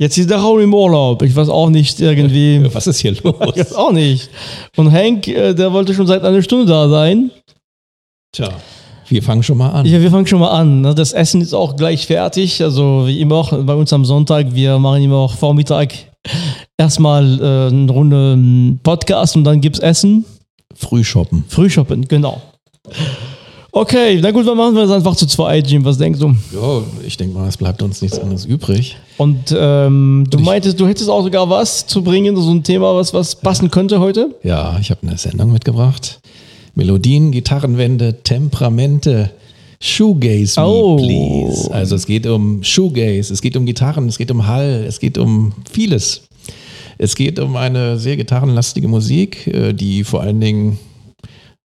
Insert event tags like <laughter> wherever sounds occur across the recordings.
Jetzt ist der Raum im Urlaub. Ich weiß auch nicht irgendwie. <laughs> Was ist hier los? Ich weiß auch nicht. Und Hank, äh, der wollte schon seit einer Stunde da sein. Tja, wir fangen schon mal an. Ja, wir fangen schon mal an. ne? Das Essen ist auch gleich fertig. Also wie immer auch bei uns am Sonntag. Wir machen immer auch Vormittag erstmal äh, eine Runde ähm, Podcast und dann gibt's Essen. Frühshoppen. Frühshoppen, genau. Okay, na gut, dann machen wir das einfach zu zweit, Jim. Was denkst du? Ja, ich denke mal, es bleibt uns nichts anderes übrig. Und ähm, du meintest, du hättest auch sogar was zu bringen, so ein Thema, was, was passen könnte heute? Ja, ich habe eine Sendung mitgebracht. Melodien, Gitarrenwände, Temperamente. Shoegaze me, Oh. please. Also es geht um Shoegaze, es geht um Gitarren, es geht um Hall, es geht um vieles. Es geht um eine sehr gitarrenlastige Musik, äh, die vor allen Dingen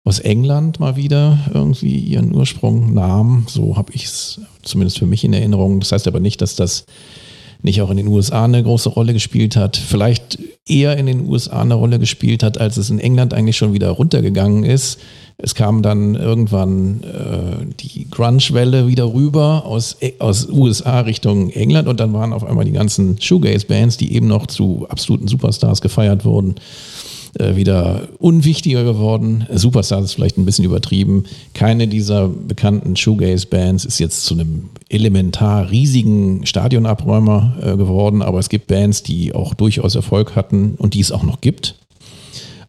aus England mal wieder irgendwie ihren Ursprung nahm. So habe ich es zumindest für mich in Erinnerung. Das heißt aber nicht, dass das nicht auch in den USA eine große Rolle gespielt hat. Vielleicht eher in den USA eine Rolle gespielt hat, als es in England eigentlich schon wieder runtergegangen ist. Es kam dann irgendwann äh, die Grunge-Welle wieder rüber aus, aus USA Richtung England und dann waren auf einmal die ganzen Shoegaze-Bands, die eben noch zu absoluten Superstars gefeiert wurden, äh, wieder unwichtiger geworden. Superstars ist vielleicht ein bisschen übertrieben. Keine dieser bekannten Shoegaze-Bands ist jetzt zu einem elementar riesigen Stadionabräumer äh, geworden, aber es gibt Bands, die auch durchaus Erfolg hatten und die es auch noch gibt.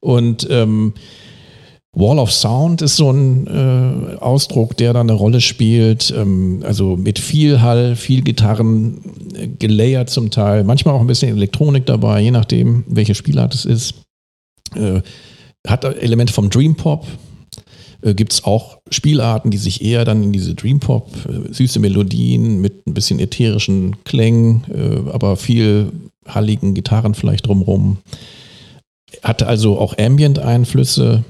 Und ähm, Wall of Sound ist so ein äh, Ausdruck, der da eine Rolle spielt. Ähm, also mit viel Hall, viel Gitarren, äh, gelayert zum Teil, manchmal auch ein bisschen Elektronik dabei, je nachdem, welche Spielart es ist. Äh, hat Elemente vom Dream Pop. Äh, Gibt es auch Spielarten, die sich eher dann in diese Dream Pop, äh, süße Melodien mit ein bisschen ätherischen Klängen, aber viel halligen Gitarren vielleicht drumrum. Hatte also auch Ambient-Einflüsse.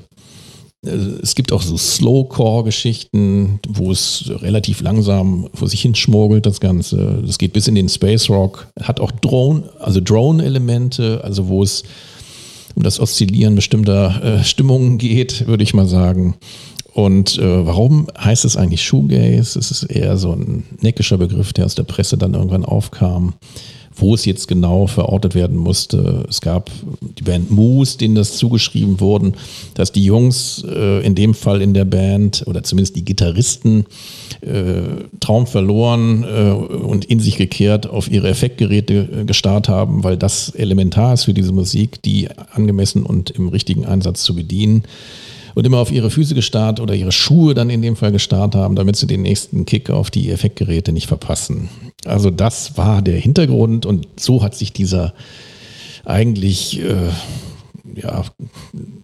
Es gibt auch so Slowcore-Geschichten, wo es relativ langsam vor sich hin schmorgelt, das Ganze. Das geht bis in den Space Rock. Hat auch Drone, also Drone-Elemente, also wo es um das Oszillieren bestimmter äh, Stimmungen geht, würde ich mal sagen. Und äh, warum heißt es eigentlich Shoegaze? Es ist eher so ein neckischer Begriff, der aus der Presse dann irgendwann aufkam. Wo es jetzt genau verortet werden musste. Es gab die Band Moose, denen das zugeschrieben wurden, dass die Jungs äh, in dem Fall in der Band oder zumindest die Gitarristen äh, Traum verloren äh, und in sich gekehrt auf ihre Effektgeräte äh, gestarrt haben, weil das elementar ist für diese Musik, die angemessen und im richtigen Einsatz zu bedienen und immer auf ihre Füße gestarrt oder ihre Schuhe dann in dem Fall gestarrt haben, damit sie den nächsten Kick auf die Effektgeräte nicht verpassen. Also das war der Hintergrund und so hat sich dieser eigentlich äh, ja,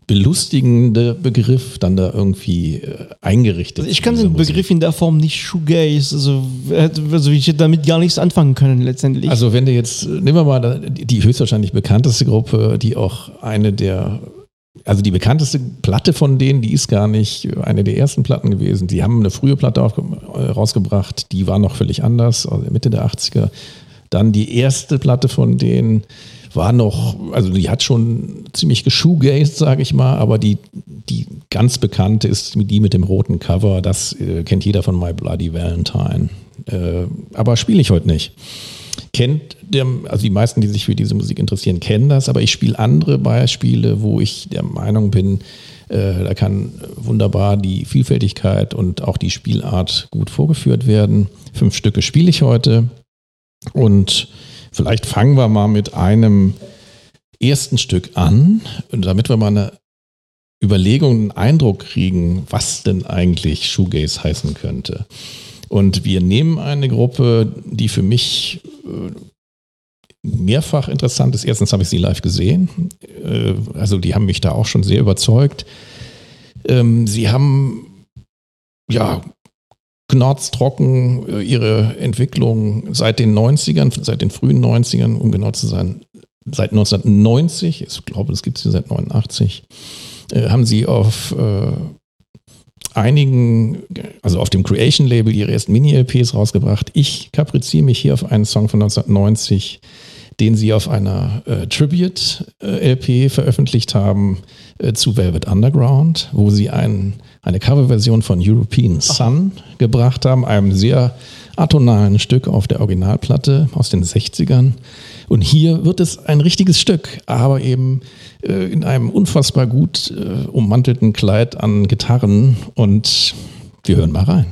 belustigende Begriff dann da irgendwie äh, eingerichtet. Also ich kann den Musik. Begriff in der Form nicht Shoegaze, also, äh, also ich hätte damit gar nichts anfangen können letztendlich. Also wenn du jetzt, nehmen wir mal die höchstwahrscheinlich bekannteste Gruppe, die auch eine der, also die bekannteste Platte von denen, die ist gar nicht eine der ersten Platten gewesen. Die haben eine frühe Platte äh, rausgebracht, die war noch völlig anders, also Mitte der 80er. Dann die erste Platte von denen war noch, also die hat schon ziemlich geshoegazed, sage ich mal, aber die, die ganz bekannte ist die mit dem roten Cover, das äh, kennt jeder von My Bloody Valentine. Äh, aber spiele ich heute nicht kennt der, also die meisten, die sich für diese Musik interessieren, kennen das, aber ich spiele andere Beispiele, wo ich der Meinung bin, äh, da kann wunderbar die Vielfältigkeit und auch die Spielart gut vorgeführt werden. Fünf Stücke spiele ich heute und vielleicht fangen wir mal mit einem ersten Stück an, damit wir mal eine Überlegung, einen Eindruck kriegen, was denn eigentlich Shoegaze heißen könnte. Und wir nehmen eine Gruppe, die für mich äh, mehrfach interessant ist. Erstens habe ich sie live gesehen. Äh, also die haben mich da auch schon sehr überzeugt. Ähm, sie haben ja knorztrocken äh, ihre Entwicklung seit den 90ern, seit den frühen 90ern, um genau zu sein, seit 1990, ich glaube, das gibt es hier seit 89, äh, haben sie auf einigen, also auf dem Creation-Label ihre ersten Mini-LPs rausgebracht. Ich kapriziere mich hier auf einen Song von 1990, den sie auf einer äh, Tribute-LP veröffentlicht haben äh, zu Velvet Underground, wo sie einen eine Coverversion von European Sun gebracht haben, einem sehr atonalen Stück auf der Originalplatte aus den 60ern. Und hier wird es ein richtiges Stück, aber eben äh, in einem unfassbar gut äh, ummantelten Kleid an Gitarren. Und wir hören mal rein.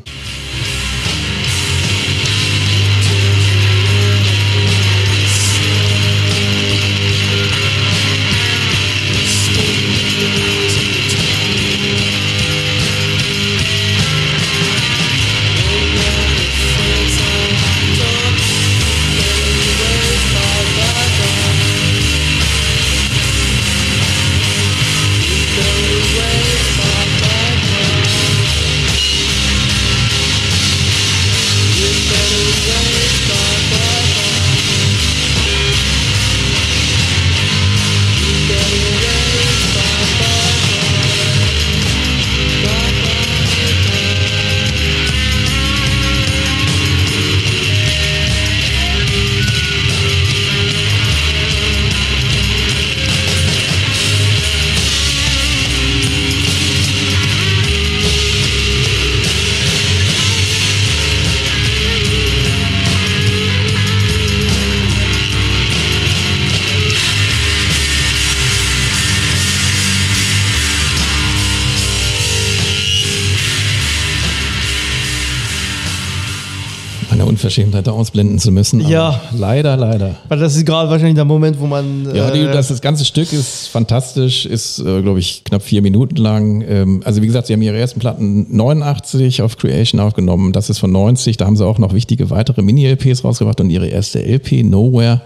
Unverschämtheit ausblenden zu müssen. Ja. Leider, leider. Weil das ist gerade wahrscheinlich der Moment, wo man. Ja, die, äh, das, das ganze Stück ist fantastisch, ist, äh, glaube ich, knapp vier Minuten lang. Ähm, also wie gesagt, sie haben ihre ersten Platten 89 auf Creation aufgenommen, das ist von 90, da haben sie auch noch wichtige weitere Mini-LPs rausgebracht und ihre erste LP, Nowhere,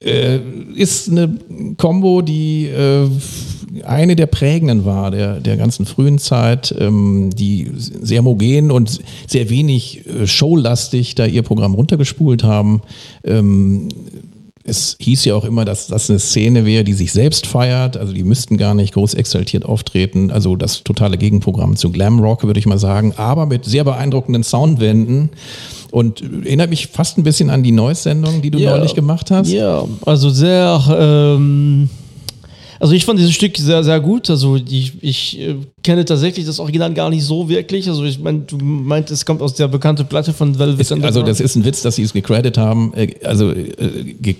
äh, ist eine Combo, die äh, eine der prägenden war der, der ganzen frühen Zeit, ähm, die sehr homogen und sehr wenig äh, showlastig da ihr Programm runtergespult haben. Ähm, es hieß ja auch immer, dass das eine Szene wäre, die sich selbst feiert. Also die müssten gar nicht groß exaltiert auftreten. Also das totale Gegenprogramm zu Glam Rock, würde ich mal sagen. Aber mit sehr beeindruckenden Soundwänden. Und erinnert mich fast ein bisschen an die Neues-Sendung, die du Ja. neulich gemacht hast. Ja, also sehr. Ähm, also ich fand dieses Stück sehr, sehr gut. Also ich, ich äh, kenne tatsächlich das Original gar nicht so wirklich. Also ich meine, du meint, es kommt aus der bekannten Platte von Velvet Ist, also das ist ein Witz, dass sie es gecredit haben. Äh, Also, äh, ge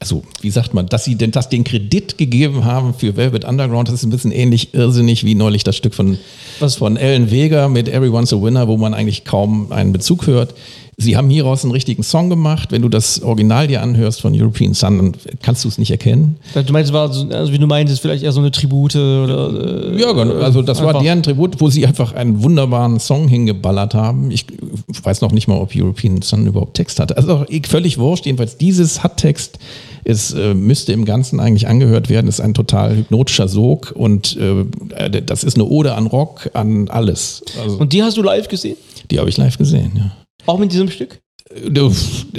also wie sagt man, dass sie denn das den Kredit gegeben haben für Velvet Underground, das ist ein bisschen ähnlich irrsinnig wie neulich das Stück von, Was? von Ellen Vega mit Everyone's a Winner, wo man eigentlich kaum einen Bezug hört. Sie haben hieraus einen richtigen Song gemacht. Wenn du das Original dir anhörst von European Sun, dann kannst du es nicht erkennen. Du meinst, es war so, also wie du meintest, vielleicht eher so eine Tribute oder. Äh, Ja, genau. also das war einfach- deren Tribut, wo sie einfach einen wunderbaren Song hingeballert haben. Ich weiß noch nicht mal, ob European Sun überhaupt Text hatte. Also völlig wurscht. Jedenfalls dieses hat Text. Es äh, müsste im Ganzen eigentlich angehört werden. Es ist ein total hypnotischer Sog und äh, das ist eine Ode an Rock, an alles. Also, Und die hast du live gesehen? die habe ich live gesehen, ja. Auch mit diesem Stück? Du,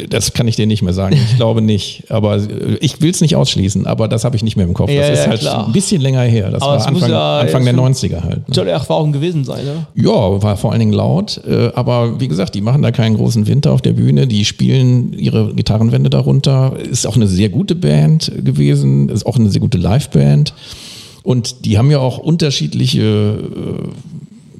Das kann ich dir nicht mehr sagen. Ich <laughs> glaube nicht. Aber äh, ich will es nicht ausschließen, aber das habe ich nicht mehr im Kopf. Ja, das ist ja, halt klar. ein bisschen länger her. Das Aber war Anfang, ja Anfang der schon- 90er halt. ne? Soll Erfahrung gewesen sein, oder? Ja, war vor allen Dingen laut. Äh, aber wie gesagt, die machen da keinen großen Winter auf der Bühne. Die spielen ihre Gitarrenwände darunter. Ist auch eine sehr gute Band gewesen. Ist auch eine sehr gute Liveband. Und die haben ja auch unterschiedliche äh,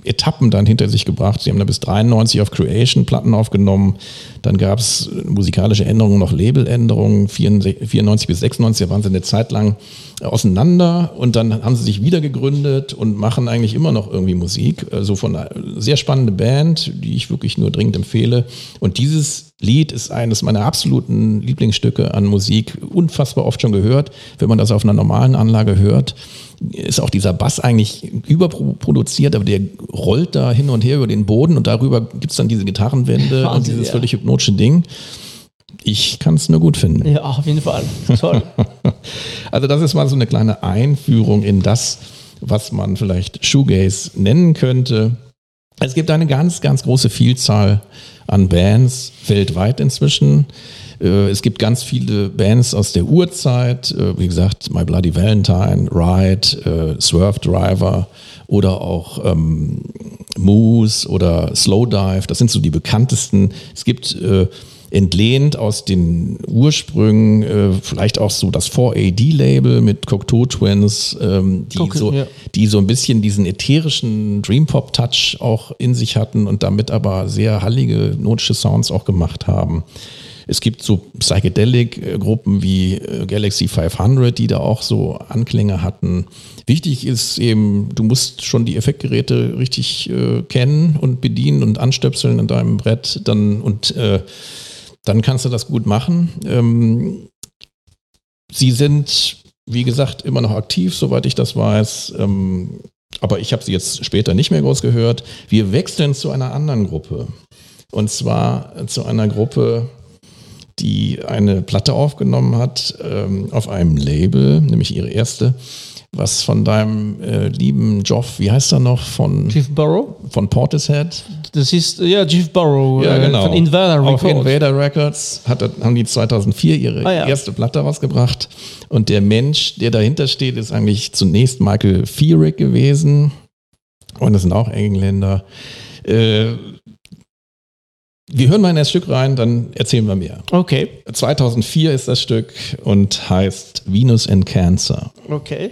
Etappen dann hinter sich gebracht. Sie haben da bis 93 auf Creation Platten aufgenommen. Dann gab es musikalische Änderungen, noch Labeländerungen. 94 94 bis 96, da waren sie eine Zeit lang auseinander und dann haben sie sich wieder gegründet und machen eigentlich immer noch irgendwie Musik. Also von einer sehr spannende Band, die ich wirklich nur dringend empfehle. Und dieses Lied ist eines meiner absoluten Lieblingsstücke an Musik, unfassbar oft schon gehört. Wenn man das auf einer normalen Anlage hört, ist auch dieser Bass eigentlich überproduziert, aber der rollt da hin und her über den Boden und darüber gibt es dann diese Gitarrenwände <laughs> und Wahnsinn, dieses ja. völlig hypnotische Ding. Ich kann es nur gut finden. Ja, auf jeden Fall. Toll. <laughs> Also das ist mal so eine kleine Einführung in das, was man vielleicht Shoegaze nennen könnte. Es gibt eine ganz, ganz große Vielzahl an Bands weltweit inzwischen. Äh, Es gibt ganz viele Bands aus der Urzeit, äh, wie gesagt, My Bloody Valentine, Ride, äh, Swerve Driver oder auch ähm, Moose oder Slowdive. Das sind so die bekanntesten. Es gibt äh, entlehnt aus den Ursprüngen, äh, vielleicht auch so das 4AD-Label mit Cocteau Twins, ähm, die, Okay, so, ja. die so ein bisschen diesen ätherischen Dream Pop Touch auch in sich hatten und damit aber sehr hallige notische Sounds auch gemacht haben. Es gibt so Psychedelic-Gruppen wie äh, Galaxy 500, die da auch so Anklänge hatten. Wichtig ist eben, du musst schon die Effektgeräte richtig äh, kennen und bedienen und anstöpseln an deinem Brett, dann und äh, dann kannst du das gut machen. Ähm, sie sind, wie gesagt, immer noch aktiv, soweit ich das weiß. Ähm, aber ich habe sie jetzt später nicht mehr groß gehört. Wir wechseln zu einer anderen Gruppe. Und zwar zu einer Gruppe, die eine Platte aufgenommen hat ähm, auf einem Label, nämlich ihre erste, was von deinem äh, lieben Joff, wie heißt er noch, von, Chief Burrow? von Portishead? Das ist, ja, Chief Burrow Ja, äh, genau. von Invader Auf Records. Invader Records hat, haben die 2004 ihre Ah, ja. erste Platte rausgebracht. Und der Mensch, der dahinter steht, ist eigentlich zunächst Michael Feerick gewesen. Und das sind auch Engländer. Äh, wir hören mal in das Stück rein, dann erzählen wir mehr. Okay, 2004 ist das Stück und heißt Venus and Cancer. okay.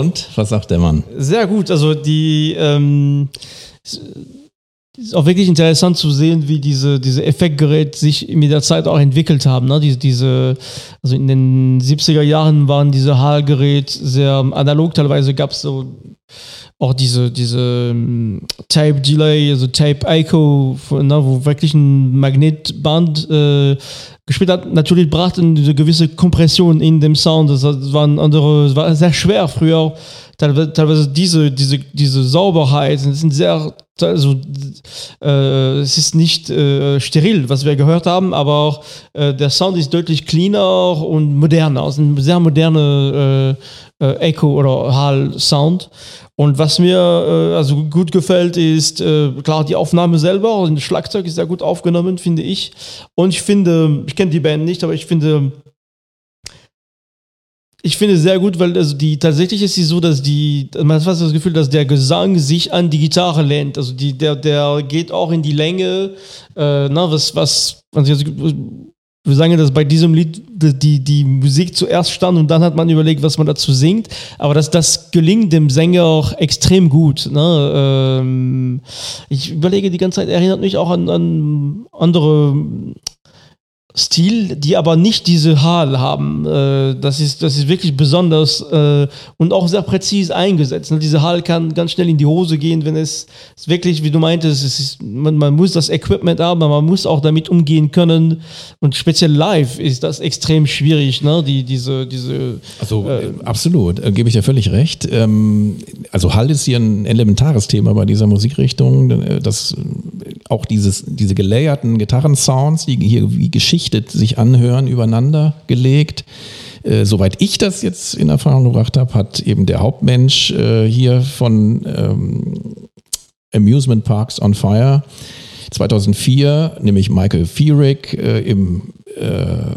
Und was sagt der Mann? Sehr gut, also die ähm, ist auch wirklich interessant zu sehen, wie diese, diese Effektgeräte sich mit der Zeit auch entwickelt haben. Ne? Diese, diese, also in den 70er Jahren waren diese Hallgeräte sehr analog, teilweise gab es so auch diese, diese ähm, Tape Delay, also Tape Echo, ne, wo wirklich ein Magnetband äh, gespielt hat. Natürlich brachte eine gewisse Kompression in dem Sound. Das waren andere, es war sehr schwer früher. Teilweise, teilweise diese, diese, diese Sauberheit, es sind sehr, also äh, es ist nicht äh, steril, was wir gehört haben, aber auch äh, der Sound ist deutlich cleaner und moderner. Es ein sehr moderne äh, Echo oder Hall-Sound. Und was mir äh, also gut gefällt, ist äh, klar die Aufnahme selber. Und das Schlagzeug ist sehr gut aufgenommen, finde ich. Und ich finde, ich kenne die Band nicht, aber ich finde, ich finde sehr gut, weil also die tatsächlich ist sie so, dass die, man hat fast das Gefühl, dass der Gesang sich an die Gitarre lehnt. Also die, der, der geht auch in die Länge. Äh, na, was, was, also wir sagen ja, dass bei diesem Lied die, die Musik zuerst stand und dann hat man überlegt, was man dazu singt. Aber das, das gelingt dem Sänger auch extrem gut. Ne? Ähm, ich überlege die ganze Zeit, erinnert mich auch an, an andere Stil, die aber nicht diese Hall haben. Äh, das, ist, das ist wirklich besonders äh, und auch sehr präzise eingesetzt. Ne? Diese Hall kann ganz schnell in die Hose gehen, wenn es, wirklich, wie du meintest, es ist, man, man muss das Equipment haben, aber man muss auch damit umgehen können. Und speziell live ist das extrem schwierig, ne? die, diese, diese Also äh, absolut, äh, gebe ich dir völlig recht. Ähm, also Hall ist hier ein elementares Thema bei dieser Musikrichtung. äh, Das, äh, auch dieses, diese gelayerten Gitarrensounds, die hier wie geschichtet sich anhören, übereinander gelegt. Äh, soweit ich das jetzt in Erfahrung gebracht habe, hat eben der Hauptmensch äh, hier von ähm, Amusement Parks on Fire 2004, nämlich Michael Feerick, äh, im äh,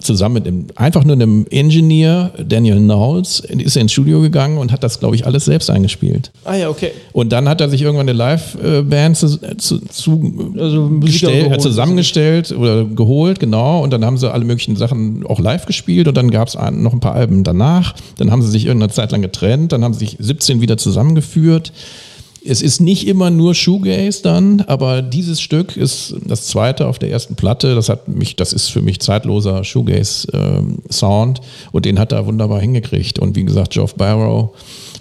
zusammen mit einem, einfach nur einem Engineer, Daniel Knowles, ist er ins Studio gegangen und hat das, glaube ich, alles selbst eingespielt. Ah ja, okay. Und dann hat er sich irgendwann eine Live-Band zu, zu, zu Also Musiker gestell- äh, geholt. zusammengestellt oder geholt, genau. Und dann haben sie alle möglichen Sachen auch live gespielt und dann gab es noch ein paar Alben danach. Dann haben sie sich irgendeine Zeit lang getrennt, dann haben sie sich 17 wieder zusammengeführt. Es ist nicht immer nur Shoegaze dann, aber dieses Stück ist das zweite auf der ersten Platte. Das hat mich, das ist für mich zeitloser Shoegaze-Sound und den hat er wunderbar hingekriegt. Und wie gesagt, Geoff Barrow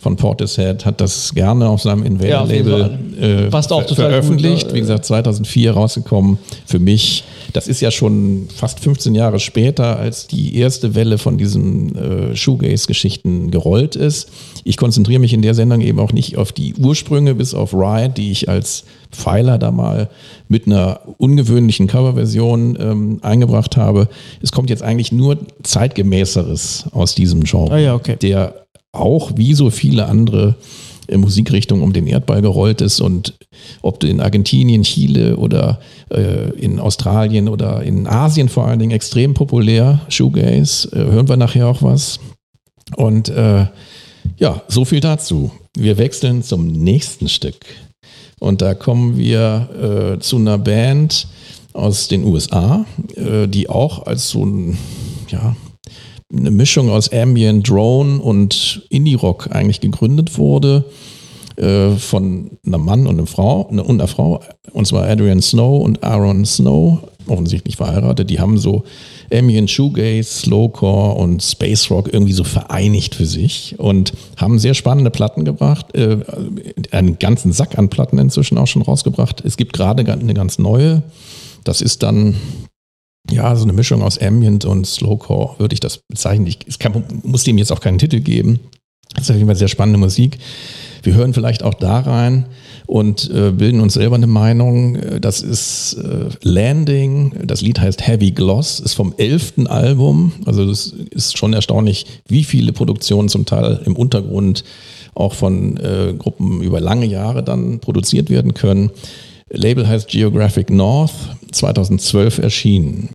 von Portishead hat das gerne auf seinem Ja, Invader-Label äh, Passt auch ver veröffentlicht. gut? Wie gesagt, 2004 rausgekommen. Für mich, das ist ja schon fast 15 Jahre später, als die erste Welle von diesen äh, Shoegaze-Geschichten gerollt ist. Ich konzentriere mich in der Sendung eben auch nicht auf die Ursprünge, bis auf Ride, die ich als Pfeiler da mal mit einer ungewöhnlichen Coverversion ähm, eingebracht habe. Es kommt jetzt eigentlich nur zeitgemäßeres aus diesem Genre, Ah ja, okay. der auch wie so viele andere äh, Musikrichtungen um den Erdball gerollt ist und ob du in Argentinien, Chile oder äh, in Australien oder in Asien vor allen Dingen extrem populär, Shoegaze, äh, hören wir nachher auch was. Und äh, ja, so viel dazu. Wir wechseln zum nächsten Stück. Und da kommen wir äh, zu einer Band aus den USA, äh, die auch als so ein, ja, eine Mischung aus Ambient, Drone und Indie-Rock eigentlich gegründet wurde äh, von einem Mann und einer Frau, und einer Frau, und zwar Adrian Snow und Aaron Snow, offensichtlich verheiratet. Die haben so Ambient, Shoegaze, Slowcore und Space Rock irgendwie so vereinigt für sich und haben sehr spannende Platten gebracht, äh, einen ganzen Sack an Platten inzwischen auch schon rausgebracht. Es gibt gerade eine ganz neue. Das ist dann ja, so eine Mischung aus Ambient und Slowcore würde ich das bezeichnen. Ich es kann, muss dem jetzt auch keinen Titel geben. Das ist auf jeden Fall sehr spannende Musik. Wir hören vielleicht auch da rein und äh, bilden uns selber eine Meinung. Das ist äh, Landing, das Lied heißt Heavy Gloss, ist vom elften Album. Also das ist schon erstaunlich, wie viele Produktionen zum Teil im Untergrund auch von äh, Gruppen über lange Jahre dann produziert werden können. Label heißt Geographic North, 2012 erschienen.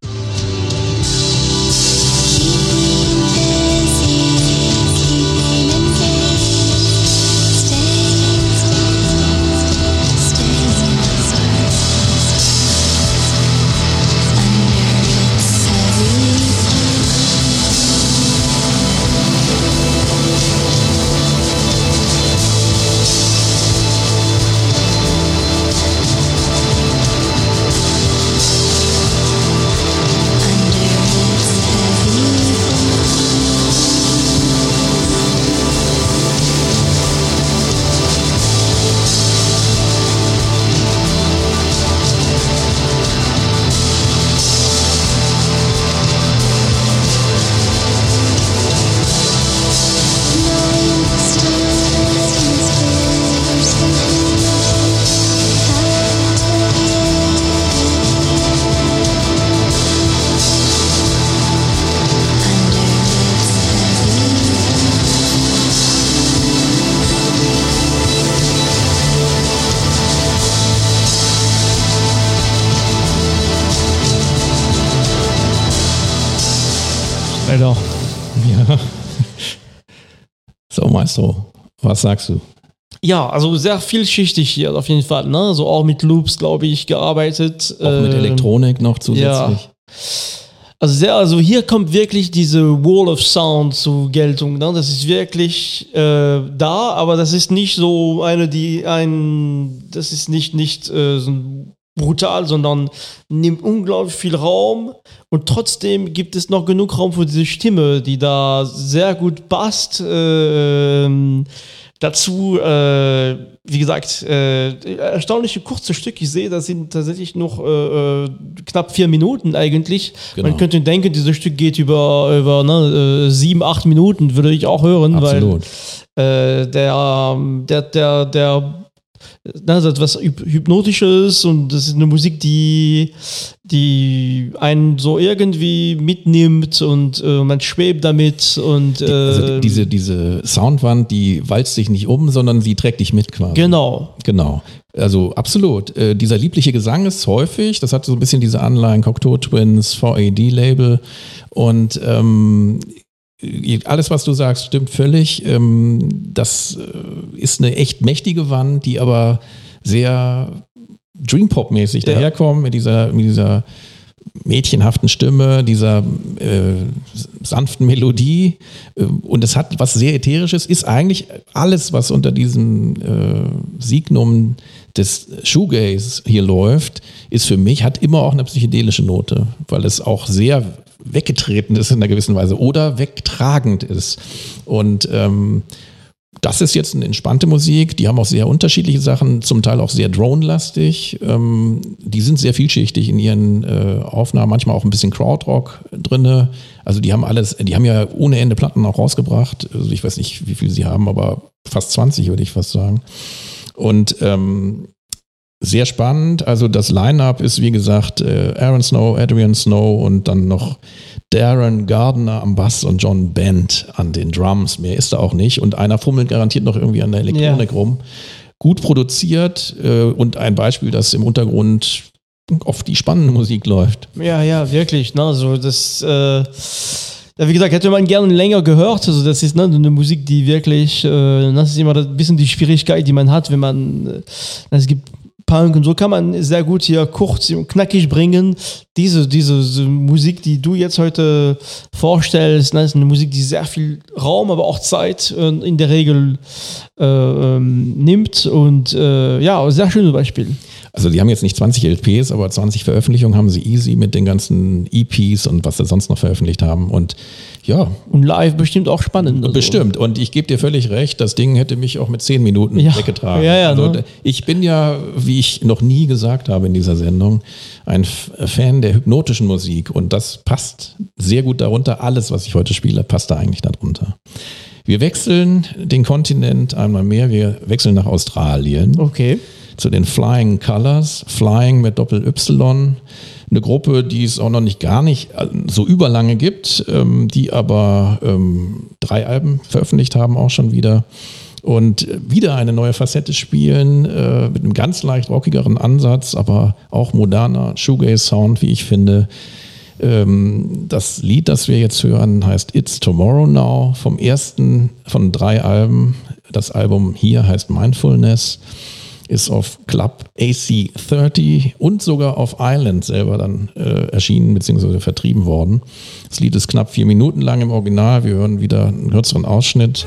Alter. Ja. So, Maestro, was sagst du? Ja, also sehr vielschichtig hier auf jeden Fall. Ne? So auch mit Loops, glaube ich, gearbeitet. Auch mit Ähm, Elektronik noch zusätzlich. Also sehr, also hier kommt wirklich diese Wall of Sound zur Geltung. Ne? Das ist wirklich äh, da, aber das ist nicht so eine, die ein, das ist nicht nicht äh, so brutal, sondern nimmt unglaublich viel Raum und trotzdem gibt es noch genug Raum für diese Stimme, die da sehr gut passt. Äh, ähm, dazu, äh, wie gesagt, äh, erstaunliche kurze Stück. Ich sehe, das sind tatsächlich noch äh, äh, knapp vier Minuten eigentlich. Genau. Man könnte denken, dieses Stück geht über, über ne, äh, sieben, acht Minuten, würde ich auch hören, Absolut. weil äh, der, der, der, der das ist etwas Hyp- Hypnotisches und das ist eine Musik, die, die einen so irgendwie mitnimmt und äh, man schwebt damit und äh, Also diese, diese Soundwand, die walzt sich nicht um, sondern sie trägt dich mit quasi. genau. Genau. Also absolut. Äh, dieser liebliche Gesang ist häufig, das hat so ein bisschen diese Anleihen, Cocteau Twins, VAD-Label und ähm, alles, was du sagst, stimmt völlig. Ähm, das äh, ist eine echt mächtige Wand, die aber sehr Dream-Pop-mäßig Ja. daherkommt mit dieser, mit dieser mädchenhaften Stimme, dieser äh, sanften Melodie. Äh, Und es hat was sehr Ätherisches, ist eigentlich alles, was unter diesem äh, Signum des Shoegaze hier läuft, ist für mich, hat immer auch eine psychedelische Note, weil es auch sehr weggetreten ist in einer gewissen Weise oder wegtragend ist. Und ähm, das ist jetzt eine entspannte Musik. Die haben auch sehr unterschiedliche Sachen, zum Teil auch sehr drone-lastig. Ähm, die sind sehr vielschichtig in ihren äh, Aufnahmen, manchmal auch ein bisschen Crowdrock drinne. Also die haben alles, die haben ja ohne Ende Platten auch rausgebracht. Also ich weiß nicht, wie viel sie haben, aber fast 20 würde ich fast sagen. Und ähm, sehr spannend. Also das Line-up ist wie gesagt äh, Aaron Snow, Adrian Snow und dann noch Darren Gardner am Bass und John Bent an den Drums. Mehr ist da auch nicht. Und einer fummelt garantiert noch irgendwie an der Elektronik rum. Gut produziert äh, und ein Beispiel, dass im Untergrund oft die spannende Musik läuft. Ja, ja, wirklich. Ne? Also das, äh, wie gesagt, hätte man gerne länger gehört. Also das ist ne, eine Musik, die wirklich, äh, das ist immer ein bisschen die Schwierigkeit, die man hat, wenn man, äh, es gibt Punk und so kann man sehr gut hier kurz und knackig bringen. Diese, diese, Musik, die du jetzt heute vorstellst, ne, ist eine Musik, die sehr viel Raum, aber auch Zeit äh, in der Regel äh, ähm, nimmt. Und äh, ja, sehr schönes Beispiel. Also die haben jetzt nicht 20 LPs, aber 20 Veröffentlichungen haben sie easy mit den ganzen EPs und was sie sonst noch veröffentlicht haben. Und ja, Und live bestimmt auch spannend. also. Bestimmt. Und ich gebe dir völlig recht, das Ding hätte mich auch mit zehn Minuten Ja. weggetragen. Ja, ja, also, ne? Ich bin ja, wie ich noch nie gesagt habe in dieser Sendung, ein Fan der hypnotischen Musik. Und das passt sehr gut darunter. Alles, was ich heute spiele, passt da eigentlich darunter. Wir wechseln den Kontinent einmal mehr. Wir wechseln nach Australien Okay. zu den Flying Colors, Flying mit Doppel-Y. Eine Gruppe, die es auch noch nicht gar nicht äh, so überlange gibt, ähm, die aber ähm, drei Alben veröffentlicht haben, auch schon wieder. Und wieder eine neue Facette spielen, äh, mit einem ganz leicht rockigeren Ansatz, aber auch moderner Shoegaze-Sound, wie ich finde. Ähm, das Lied, das wir jetzt hören, heißt It's Tomorrow Now, vom ersten von drei Alben. Das Album hier heißt Mindfulness ist auf Club AC30 und sogar auf Island selber dann äh, erschienen bzw. vertrieben worden. Das Lied ist knapp vier Minuten lang im Original. Wir hören wieder einen kürzeren Ausschnitt.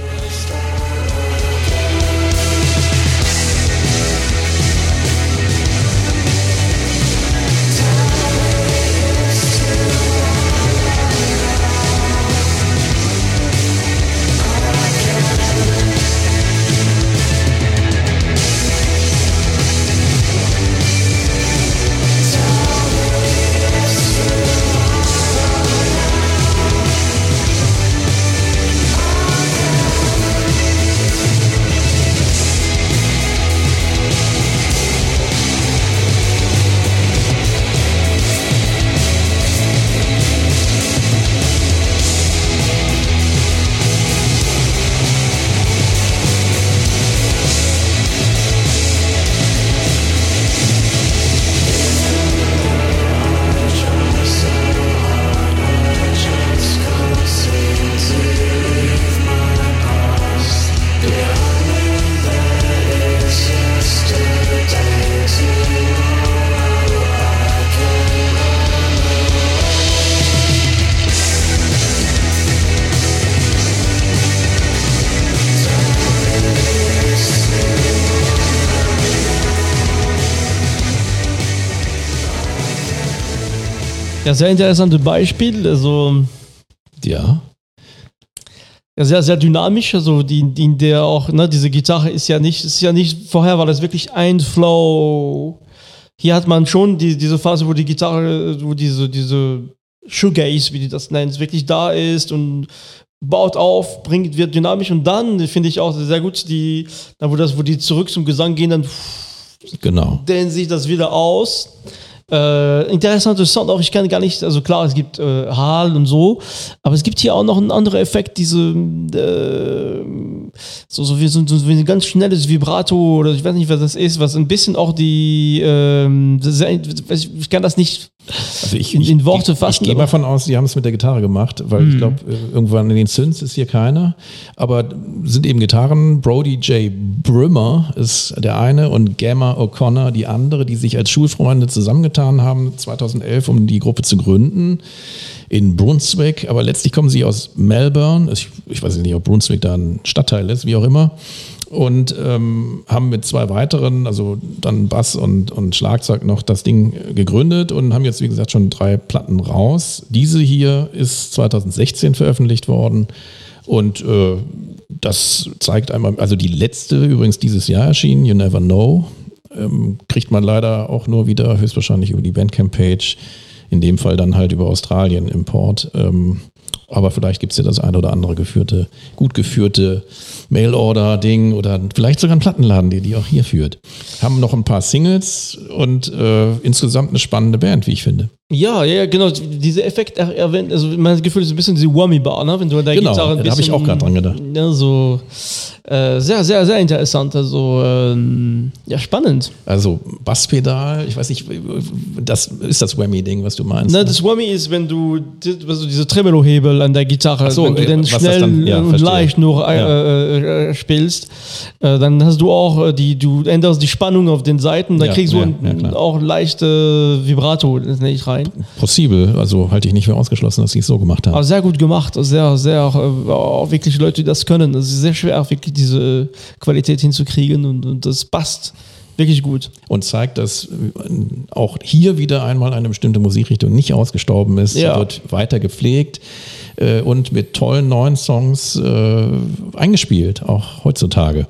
Ja, sehr interessantes Beispiel. Also Ja. ja, sehr, sehr dynamisch. Also die, die, in der auch, ne, diese Gitarre ist ja nicht, ist ja nicht, vorher war das wirklich ein Flow. Hier hat man schon die, diese Phase, wo die Gitarre, wo diese, diese Shoegaze, wie die das nennen, wirklich da ist und baut auf, bringt, wird dynamisch und dann finde ich auch sehr gut, die, da wo das, wo die zurück zum Gesang gehen, dann Genau. dehnt sich das wieder aus. Äh, interessanter Sound auch, ich kann gar nicht, also klar, es gibt äh, Hall und so, aber es gibt hier auch noch einen anderen Effekt, diese äh, so, so, wie, so, so wie ein ganz schnelles Vibrato oder ich weiß nicht, was das ist, was ein bisschen auch die sehr, ich kann das nicht Also ich, in- ich, in Worte ich, fassen, Ich gehe aber- mal von aus, sie haben es mit der Gitarre gemacht, weil Mhm. ich glaube, irgendwann in den Synths ist hier keiner. Aber sind eben Gitarren. Brody J. Brimmer ist der eine und Gamma O'Connor die andere, die sich als Schulfreunde zusammengetan haben 2011, um die Gruppe zu gründen in Brunswick. Aber letztlich kommen sie aus Melbourne. Ich, ich weiß nicht, ob Brunswick da ein Stadtteil ist, wie auch immer. Und ähm, haben mit zwei weiteren, also dann Bass und, und Schlagzeug noch das Ding gegründet und haben jetzt, wie gesagt, schon drei Platten raus. Diese hier ist 2016 veröffentlicht worden und äh, das zeigt einmal, also die letzte übrigens dieses Jahr erschienen, You Never Know, ähm, kriegt man leider auch nur wieder höchstwahrscheinlich über die Bandcamp-Page, in dem Fall dann halt über Australien Import. Ähm, aber vielleicht gibt es ja das eine oder andere geführte, gut geführte Mail-Order-Ding oder vielleicht sogar einen Plattenladen, der die auch hier führt. Haben noch ein paar Singles und äh, insgesamt eine spannende Band, wie ich finde. Ja, ja, genau. Dieser Effekt er- erwähnt, also mein Gefühl ist ein bisschen diese Whammy-Bar, ne? Wenn du an der Genau, Gitarre ein da bisschen. hab ich auch grad dran gedacht. Ja, so äh, sehr, sehr, sehr interessant. Also ähm, ja, spannend. Also Basspedal, ich weiß nicht, das ist das Whammy-Ding, was du meinst. Ne, ne? das Whammy ist, wenn du also diese Tremolo-Hebel an der Gitarre, so, wenn du äh, den schnell dann- ja, und verstehe. leicht nur äh, Ja. äh, äh, spielst, äh, dann hast du auch äh, die, du änderst die Spannung auf den Seiten, dann Ja, kriegst du ja, auch leichte Vibrato nicht rein. Possibel, also halte ich nicht für ausgeschlossen, dass sie es so gemacht haben. Aber sehr gut gemacht, sehr, sehr, auch wirklich Leute, die das können. Es ist sehr schwer, wirklich diese Qualität hinzukriegen und, und das passt wirklich gut. und zeigt, dass auch hier wieder einmal eine bestimmte Musikrichtung nicht ausgestorben ist, Ja. Sie wird weiter gepflegt äh, und mit tollen neuen Songs äh, eingespielt, auch heutzutage.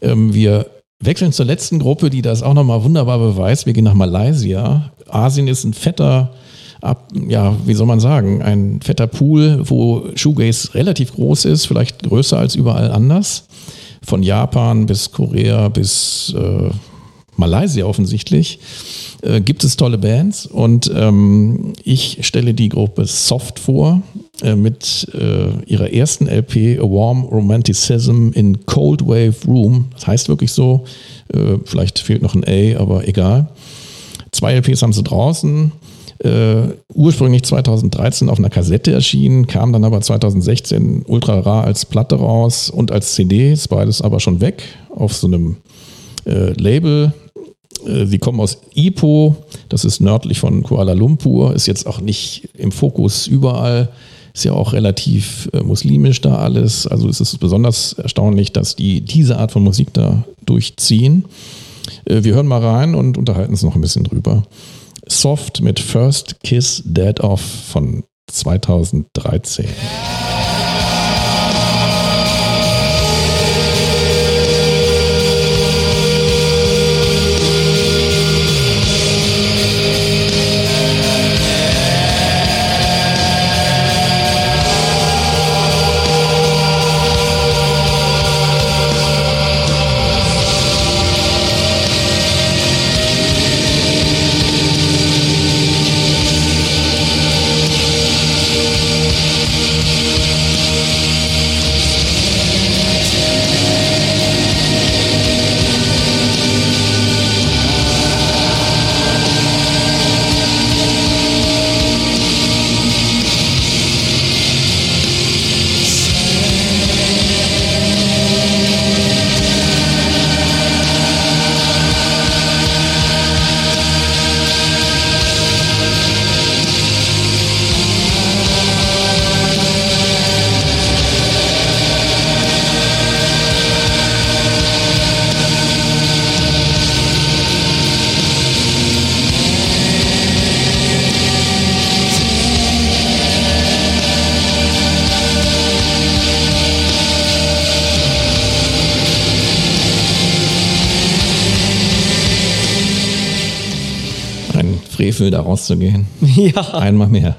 Ähm, wir wechseln zur letzten Gruppe, die das auch nochmal wunderbar beweist. Wir gehen nach Malaysia. Asien ist ein fetter ab, ja, wie soll man sagen, ein fetter Pool, wo Shoegaze relativ groß ist, vielleicht größer als überall anders. Von Japan bis Korea bis äh, Malaysia offensichtlich, äh, gibt es tolle Bands und ähm, ich stelle die Gruppe Soft vor mit äh, ihrer ersten LP A Warm Romanticism in Cold Wave Room. Das heißt wirklich so, äh, vielleicht fehlt noch ein A, aber egal. Zwei LPs haben sie draußen. Äh, ursprünglich 2013 auf einer Kassette erschienen, kam dann aber 2016 ultra rar als Platte raus und als CD, ist beides aber schon weg auf so einem äh, Label. Äh, Sie kommen aus Ipoh, das ist nördlich von Kuala Lumpur, ist jetzt auch nicht im Fokus überall, ist ja auch relativ äh, muslimisch da alles. Also es ist besonders erstaunlich, dass die diese Art von Musik da durchziehen. Äh, wir hören mal rein und unterhalten uns noch ein bisschen drüber. Soft mit First Kiss Dead Off von 2013. Frevel, da rauszugehen. <laughs> ja. Einmal mehr.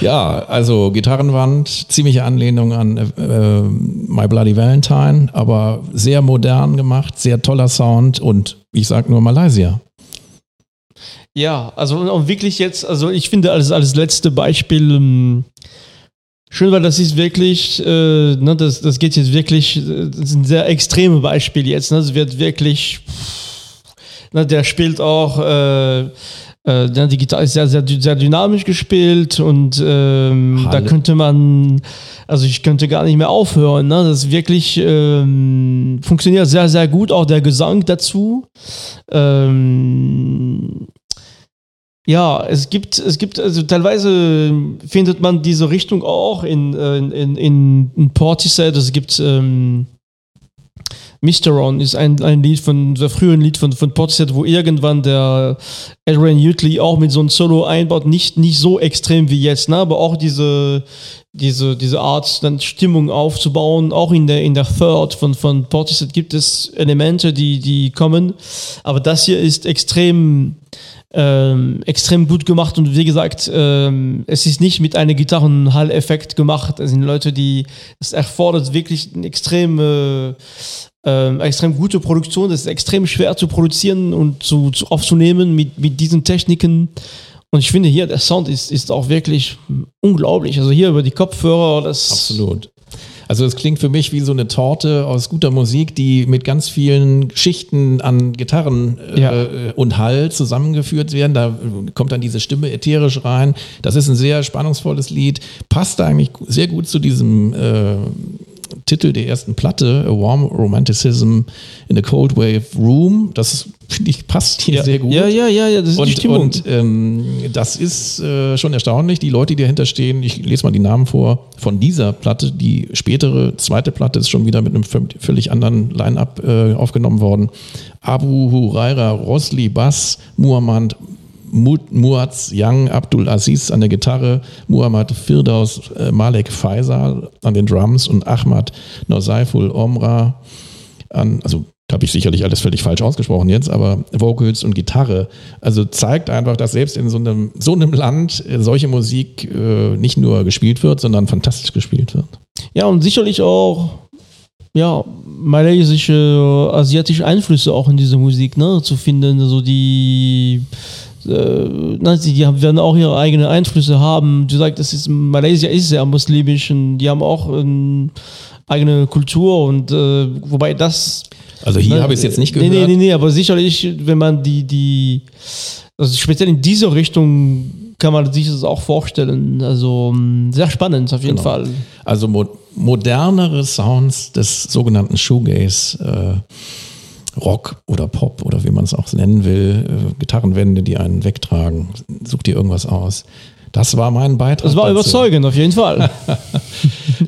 Ja, also Gitarrenwand, ziemliche Anlehnung an äh, My Bloody Valentine, aber sehr modern gemacht, sehr toller Sound und ich sag nur Malaysia. Ja, also und wirklich jetzt, also ich finde als, als letzte Beispiel ähm, schön, weil das ist wirklich, äh, ne, das, das geht jetzt wirklich, äh, das ist ein sehr extreme Beispiel jetzt, ne, das wird wirklich, ne, der spielt auch, äh, äh, Gitarre ist sehr, sehr, sehr dynamisch gespielt und ähm, da könnte man, also ich könnte gar nicht mehr aufhören. Ne? Das ist wirklich ähm, funktioniert sehr, sehr gut, auch der Gesang dazu. Ähm, ja, es gibt, es gibt, also teilweise findet man diese Richtung auch in, äh, in, in, in, in Portishead. Es gibt ähm, Mysteron ist ein, ein Lied von, sehr frühen Lied von, von Portishead, wo irgendwann der Adrian Utley auch mit so einem Solo einbaut. Nicht, nicht so extrem wie jetzt, ne? aber auch diese, diese, diese Art, dann Stimmung aufzubauen. Auch in der, in der Third von, von Portishead gibt es Elemente, die, die kommen. Aber das hier ist extrem, ähm, extrem gut gemacht und wie gesagt, ähm, es ist nicht mit einem Gitarrenhall-Effekt gemacht. Es sind Leute, die, es erfordert wirklich eine extrem, äh, ähm, extrem gute Produktion. Das ist extrem schwer zu produzieren und zu, zu aufzunehmen mit, mit diesen Techniken. Und ich finde hier, der Sound ist, ist auch wirklich unglaublich. Also hier über die Kopfhörer, das. Absolut. Also es klingt für mich wie so eine Torte aus guter Musik, die mit ganz vielen Schichten an Gitarren äh, Ja. äh, und Hall zusammengeführt werden. Da äh, kommt dann diese Stimme ätherisch rein. Das ist ein sehr spannungsvolles Lied. Passt eigentlich sehr gut zu diesem äh, Titel der ersten Platte, A Warm Romanticism in a Cold Wave Room. Das finde ich passt hier Ja, sehr gut. ja, ja, ja, ja, das ist die Und, Stimmung. und ähm, das ist äh, schon erstaunlich. Die Leute, die dahinter stehen, ich lese mal die Namen vor, von dieser Platte, die spätere zweite Platte ist schon wieder mit einem völ- völlig anderen Line-Up äh, aufgenommen worden. Abu Huraira, Rosli Bass, Muhammad Mu- Muaz Young, Abdul Aziz an der Gitarre, Muhammad Firdaus, äh, Malek Faisal an den Drums und Ahmad Nosaiful Omra an, also habe ich sicherlich alles völlig falsch ausgesprochen jetzt, aber Vocals und Gitarre, also zeigt einfach, dass selbst in so einem, so einem Land äh, solche Musik äh, nicht nur gespielt wird, sondern fantastisch gespielt wird. Ja, und sicherlich auch, ja, malaysische, asiatische Einflüsse auch in dieser Musik, ne, zu finden. Also die, äh, die werden auch ihre eigenen Einflüsse haben. Du sagst, das ist, Malaysia ist sehr muslimisch und die haben auch eine eigene Kultur und äh, wobei das Also hier habe ich es jetzt nicht gehört. nee, nee, nee, aber sicherlich, wenn man die, die, also speziell in dieser Richtung kann man sich das auch vorstellen. Also mh, sehr spannend auf jeden Genau. Fall. Also mo modernere Sounds des sogenannten Shoegaze, äh, Rock oder Pop oder wie man es auch nennen will, äh, Gitarrenwände, die einen wegtragen. Such dir irgendwas aus. Das war mein Beitrag. Das war dazu. überzeugend, auf jeden Fall. <laughs>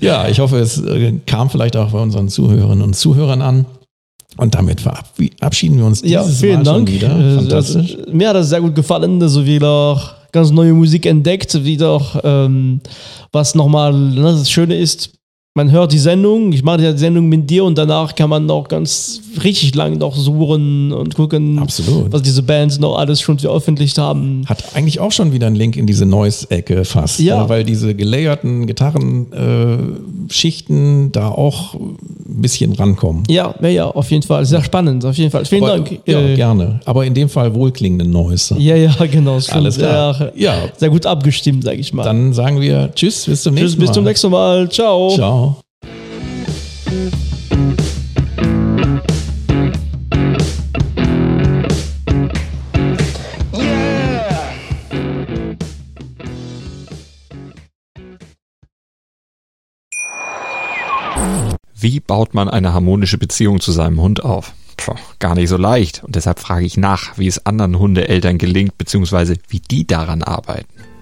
Ja, ich hoffe, es äh, kam vielleicht auch bei unseren Zuhörerinnen und Zuhörern an. Und damit verabschieden wir uns ja, vielen Mal Dank. Äh, Fantastisch. Also, mir hat das sehr gut gefallen. Also wieder ganz neue Musik entdeckt, wieder ähm, was nochmal ne, das Schöne ist. Man hört die Sendung, ich mache die Sendung mit dir und danach kann man noch ganz richtig lang noch suchen und gucken, Absolut. was diese Bands noch alles schon veröffentlicht haben. Hat eigentlich auch schon wieder einen Link in diese Noise-Ecke fast. Ja. äh, Weil diese gelayerten Gitarrenschichten äh, da auch ein bisschen rankommen. Ja, ja, ja, auf jeden Fall. Sehr spannend, auf jeden Fall. Vielen Aber, Dank. Ja, Äh, gerne. Aber in dem Fall wohlklingende Noise. ja, ja, genau. Alles klar. Sehr, Ja. sehr gut abgestimmt, sage ich mal. Dann sagen wir Tschüss, bis zum Tschüss, nächsten bis Mal. zum nächsten Mal. Ciao. Ciao. Wie baut man eine harmonische Beziehung zu seinem Hund auf? Puh, gar nicht so leicht. Und deshalb frage ich nach, wie es anderen Hundeeltern gelingt, beziehungsweise wie die daran arbeiten.